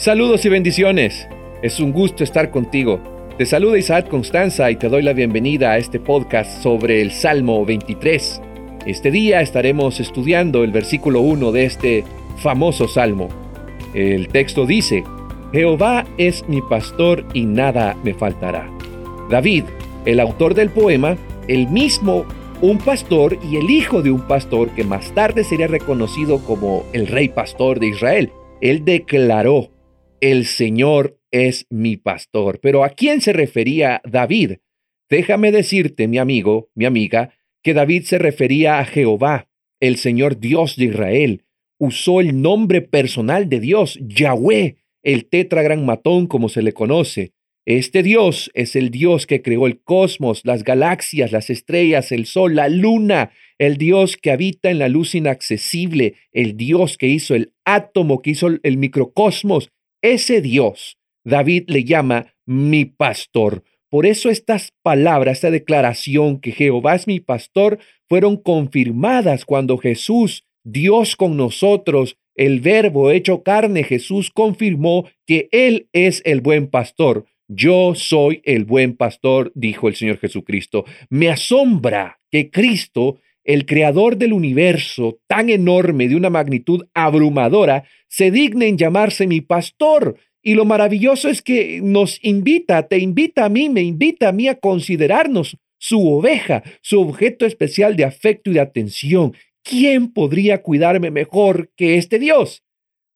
Saludos y bendiciones. Es un gusto estar contigo. Te saluda Isaac Constanza y te doy la bienvenida a este podcast sobre el Salmo 23. Este día estaremos estudiando el versículo 1 de este famoso salmo. El texto dice, Jehová es mi pastor y nada me faltará. David, el autor del poema, el mismo un pastor y el hijo de un pastor que más tarde sería reconocido como el rey pastor de Israel. Él declaró, el Señor es mi pastor. Pero ¿a quién se refería David? Déjame decirte, mi amigo, mi amiga, que David se refería a Jehová, el Señor Dios de Israel. Usó el nombre personal de Dios, Yahweh, el tetragrammatón como se le conoce. Este Dios es el Dios que creó el cosmos, las galaxias, las estrellas, el sol, la luna, el Dios que habita en la luz inaccesible, el Dios que hizo el átomo, que hizo el microcosmos, ese Dios, David le llama mi pastor. Por eso estas palabras, esta declaración que Jehová es mi pastor, fueron confirmadas cuando Jesús, Dios con nosotros, el verbo hecho carne, Jesús confirmó que Él es el buen pastor. Yo soy el buen pastor, dijo el Señor Jesucristo. Me asombra que Cristo el creador del universo tan enorme de una magnitud abrumadora, se digne en llamarse mi pastor. Y lo maravilloso es que nos invita, te invita a mí, me invita a mí a considerarnos su oveja, su objeto especial de afecto y de atención. ¿Quién podría cuidarme mejor que este Dios?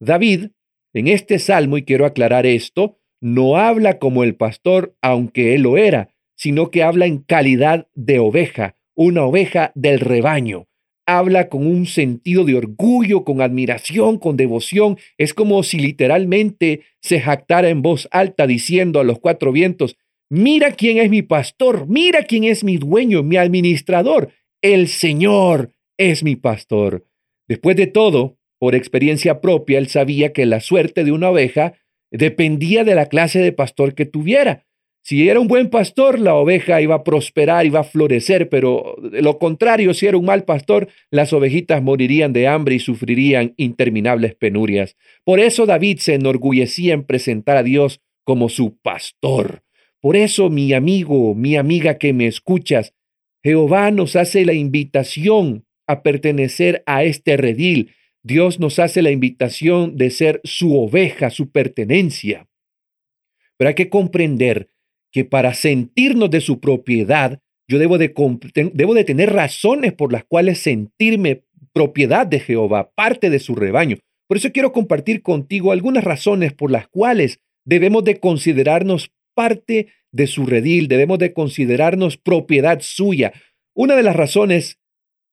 David, en este salmo, y quiero aclarar esto, no habla como el pastor, aunque él lo era, sino que habla en calidad de oveja, una oveja del rebaño. Habla con un sentido de orgullo, con admiración, con devoción. Es como si literalmente se jactara en voz alta diciendo a los cuatro vientos, mira quién es mi pastor, mira quién es mi dueño, mi administrador. El Señor es mi pastor. Después de todo, por experiencia propia, él sabía que la suerte de una oveja dependía de la clase de pastor que tuviera. Si era un buen pastor, la oveja iba a prosperar, iba a florecer, pero de lo contrario, si era un mal pastor, las ovejitas morirían de hambre y sufrirían interminables penurias. Por eso David se enorgullecía en presentar a Dios como su pastor. Por eso, mi amigo, mi amiga que me escuchas, Jehová nos hace la invitación a pertenecer a este redil. Dios nos hace la invitación de ser su oveja, su pertenencia. Pero hay que comprender que para sentirnos de su propiedad, yo debo de, debo de tener razones por las cuales sentirme propiedad de Jehová, parte de su rebaño. Por eso quiero compartir contigo algunas razones por las cuales debemos de considerarnos parte de su redil, debemos de considerarnos propiedad suya. Una de las razones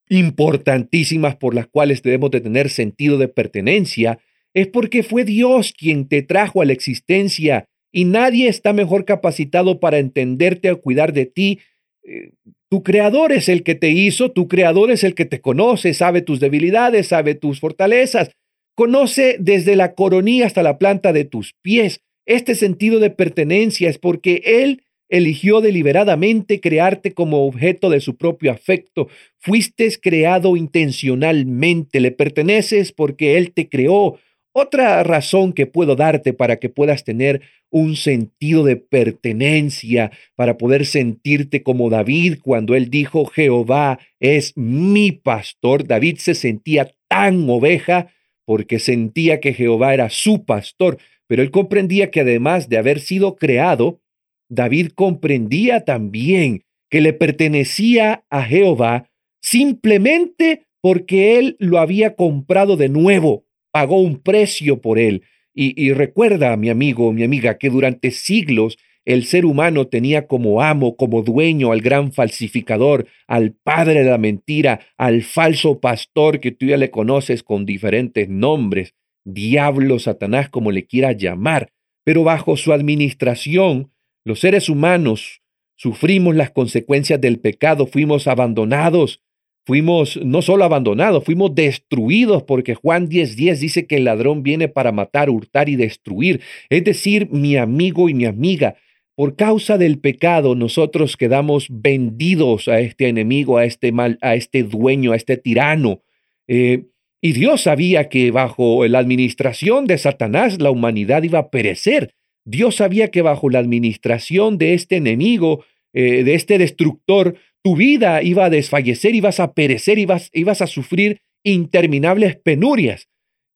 importantísimas por las cuales debemos de tener sentido de pertenencia es porque fue Dios quien te trajo a la existencia y nadie está mejor capacitado para entenderte o cuidar de ti. Eh, tu creador es el que te hizo, tu creador es el que te conoce, sabe tus debilidades, sabe tus fortalezas, conoce desde la coronilla hasta la planta de tus pies. Este sentido de pertenencia es porque Él eligió deliberadamente crearte como objeto de su propio afecto. Fuiste creado intencionalmente, le perteneces porque Él te creó. Otra razón que puedo darte para que puedas tener un sentido de pertenencia, para poder sentirte como David cuando él dijo, Jehová es mi pastor. David se sentía tan oveja porque sentía que Jehová era su pastor, pero él comprendía que además de haber sido creado, David comprendía también que le pertenecía a Jehová simplemente porque él lo había comprado de nuevo, pagó un precio por él. Y, recuerda, mi amigo, mi amiga, que durante siglos el ser humano tenía como amo, como dueño al gran falsificador, al padre de la mentira, al falso pastor que tú ya le conoces con diferentes nombres, diablo, Satanás, como le quieras llamar. Pero bajo su administración, los seres humanos sufrimos las consecuencias del pecado, fuimos abandonados, Fuimos no solo abandonados, fuimos destruidos porque Juan 10:10 dice que el ladrón viene para matar, hurtar y destruir. Es decir, mi amigo y mi amiga, por causa del pecado nosotros quedamos vendidos a este enemigo, a este mal, a este dueño, a este tirano. Eh, Y Dios sabía que bajo la administración de Satanás la humanidad iba a perecer. Dios sabía que bajo la administración de este enemigo, eh, de este destructor, tu vida iba a desfallecer, ibas a perecer, ibas, ibas a sufrir interminables penurias.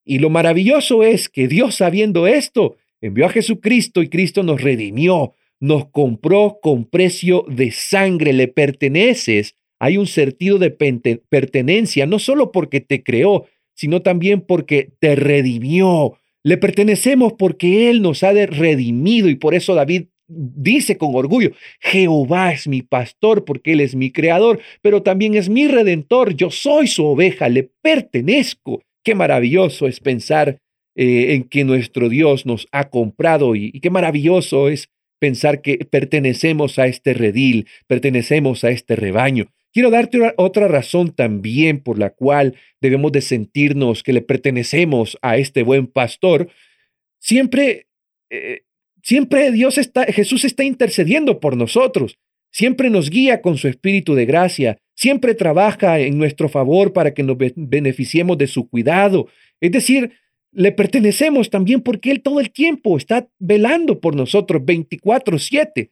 Y lo maravilloso es que Dios, sabiendo esto, envió a Jesucristo y Cristo nos redimió, nos compró con precio de sangre, le perteneces. Hay un sentido de pertenencia, no solo porque te creó, sino también porque te redimió. Le pertenecemos porque Él nos ha redimido y por eso David dice con orgullo, Jehová es mi pastor porque Él es mi creador, pero también es mi redentor, yo soy su oveja, le pertenezco. Qué maravilloso es pensar eh, en que nuestro Dios nos ha comprado y, qué maravilloso es pensar que pertenecemos a este redil, pertenecemos a este rebaño. Quiero darte otra razón también por la cual debemos de sentirnos que le pertenecemos a este buen pastor. Siempre, eh, siempre Dios está, Jesús está intercediendo por nosotros. Siempre nos guía con su espíritu de gracia. Siempre trabaja en nuestro favor para que nos beneficiemos de su cuidado. Es decir, le pertenecemos también porque Él todo el tiempo está velando por nosotros 24/7.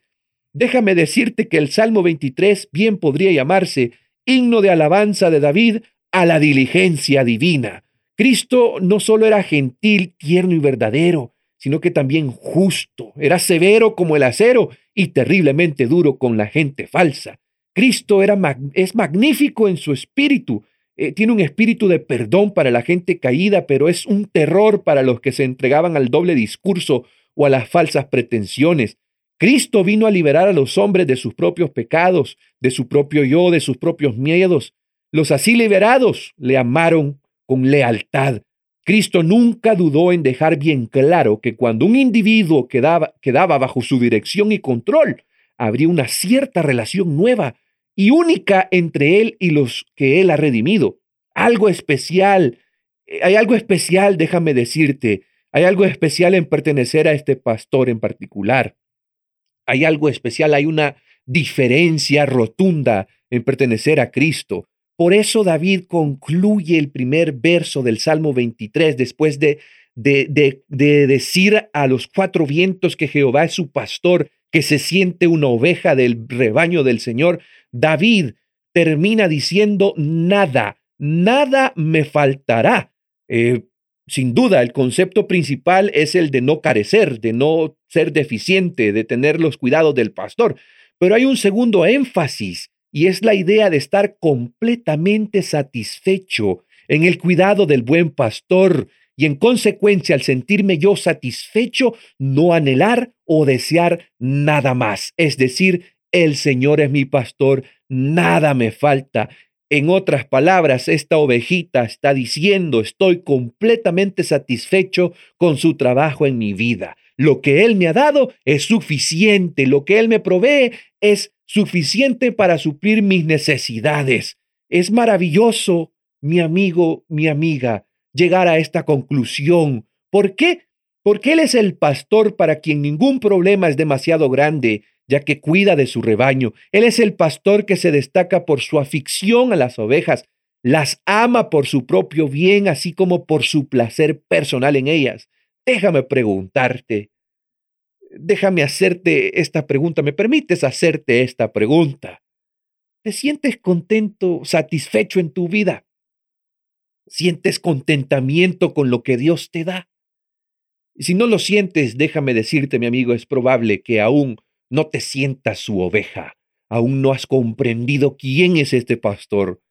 Déjame decirte que el Salmo 23 bien podría llamarse himno de alabanza de David a la diligencia divina. Cristo no solo era gentil, tierno y verdadero, sino que también justo, era severo como el acero y terriblemente duro con la gente falsa. Cristo era es magnífico en su espíritu, eh, tiene un espíritu de perdón para la gente caída, pero es un terror para los que se entregaban al doble discurso o a las falsas pretensiones. Cristo vino a liberar a los hombres de sus propios pecados, de su propio yo, de sus propios miedos. Los así liberados le amaron con lealtad. Cristo nunca dudó en dejar bien claro que cuando un individuo quedaba, quedaba bajo su dirección y control, habría una cierta relación nueva y única entre él y los que él ha redimido. Algo especial, eh, hay algo especial, déjame decirte, hay algo especial en pertenecer a este pastor en particular hay algo especial, hay una diferencia rotunda en pertenecer a Cristo. Por eso David concluye el primer verso del Salmo 23 después de, de, de, decir a los cuatro vientos que Jehová es su pastor, que se siente una oveja del rebaño del Señor. David termina diciendo, nada, nada me faltará. Eh, sin duda, el concepto principal es el de no carecer, de no ser deficiente, de tener los cuidados del pastor. Pero hay un segundo énfasis y es la idea de estar completamente satisfecho en el cuidado del buen pastor y en consecuencia al sentirme yo satisfecho, no anhelar o desear nada más. Es decir, el Señor es mi pastor, nada me falta. En otras palabras, esta ovejita está diciendo, estoy completamente satisfecho con su trabajo en mi vida. Lo que Él me ha dado es suficiente, lo que Él me provee es suficiente para suplir mis necesidades. Es maravilloso, mi amigo, mi amiga, llegar a esta conclusión. ¿Por qué? Porque Él es el pastor para quien ningún problema es demasiado grande ya que cuida de su rebaño. Él es el pastor que se destaca por su afición a las ovejas, las ama por su propio bien, así como por su placer personal en ellas. Déjame preguntarte, déjame hacerte esta pregunta, ¿me permites hacerte esta pregunta? ¿Te sientes contento, satisfecho en tu vida? ¿Sientes contentamiento con lo que Dios te da? Y si no lo sientes, déjame decirte, mi amigo, es probable que aún no te sientas su oveja. Aún no has comprendido quién es este pastor.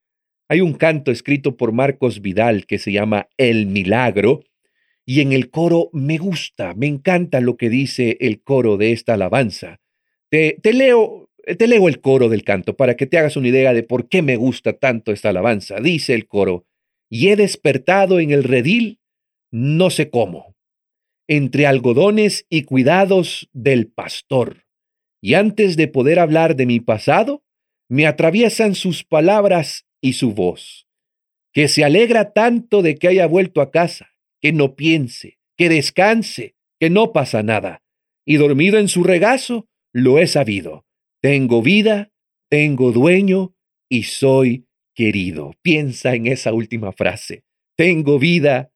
Hay un canto escrito por Marcos Vidal que se llama El Milagro, y en el coro me gusta, me encanta lo que dice el coro de esta alabanza. Te, te, leo, te leo el coro del canto para que te hagas una idea de por qué me gusta tanto esta alabanza. Dice el coro, y he despertado en el redil, no sé cómo, entre algodones y cuidados del pastor y antes de poder hablar de mi pasado, me atraviesan sus palabras y su voz, que se alegra tanto de que haya vuelto a casa, que no piense, que descanse, que no pasa nada, y dormido en su regazo, lo he sabido. Tengo vida, tengo dueño y soy querido. Piensa en esa última frase. tengo vida,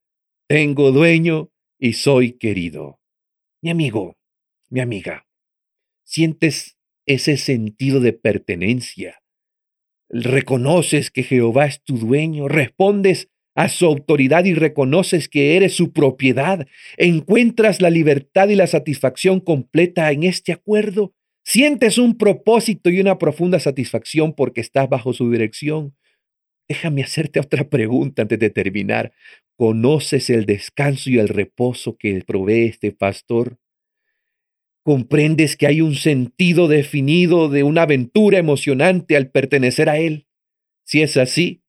tengo dueño y soy querido. Mi amigo, mi amiga, ¿sientes ese sentido de pertenencia? ¿Reconoces que Jehová es tu dueño? ¿Respondes a su autoridad y reconoces que eres su propiedad? ¿Encuentras la libertad y la satisfacción completa en este acuerdo? ¿Sientes un propósito y una profunda satisfacción porque estás bajo su dirección? Déjame hacerte otra pregunta antes de terminar. ¿Conoces el descanso y el reposo que provee este pastor? ¿Comprendes que hay un sentido definido de una aventura emocionante al pertenecer a Él? Si es así,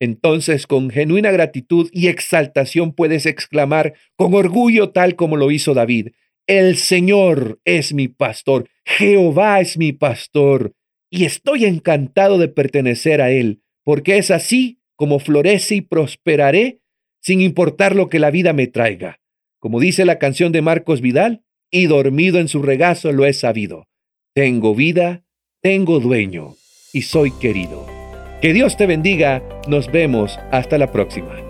entonces con genuina gratitud y exaltación puedes exclamar con orgullo tal como lo hizo David, El Señor es mi pastor, Jehová es mi pastor, y estoy encantado de pertenecer a Él porque es así como florece y prosperaré sin importar lo que la vida me traiga. Como dice la canción de Marcos Vidal, y dormido en su regazo lo he sabido. Tengo vida, tengo dueño y soy querido. Que Dios te bendiga, nos vemos hasta la próxima.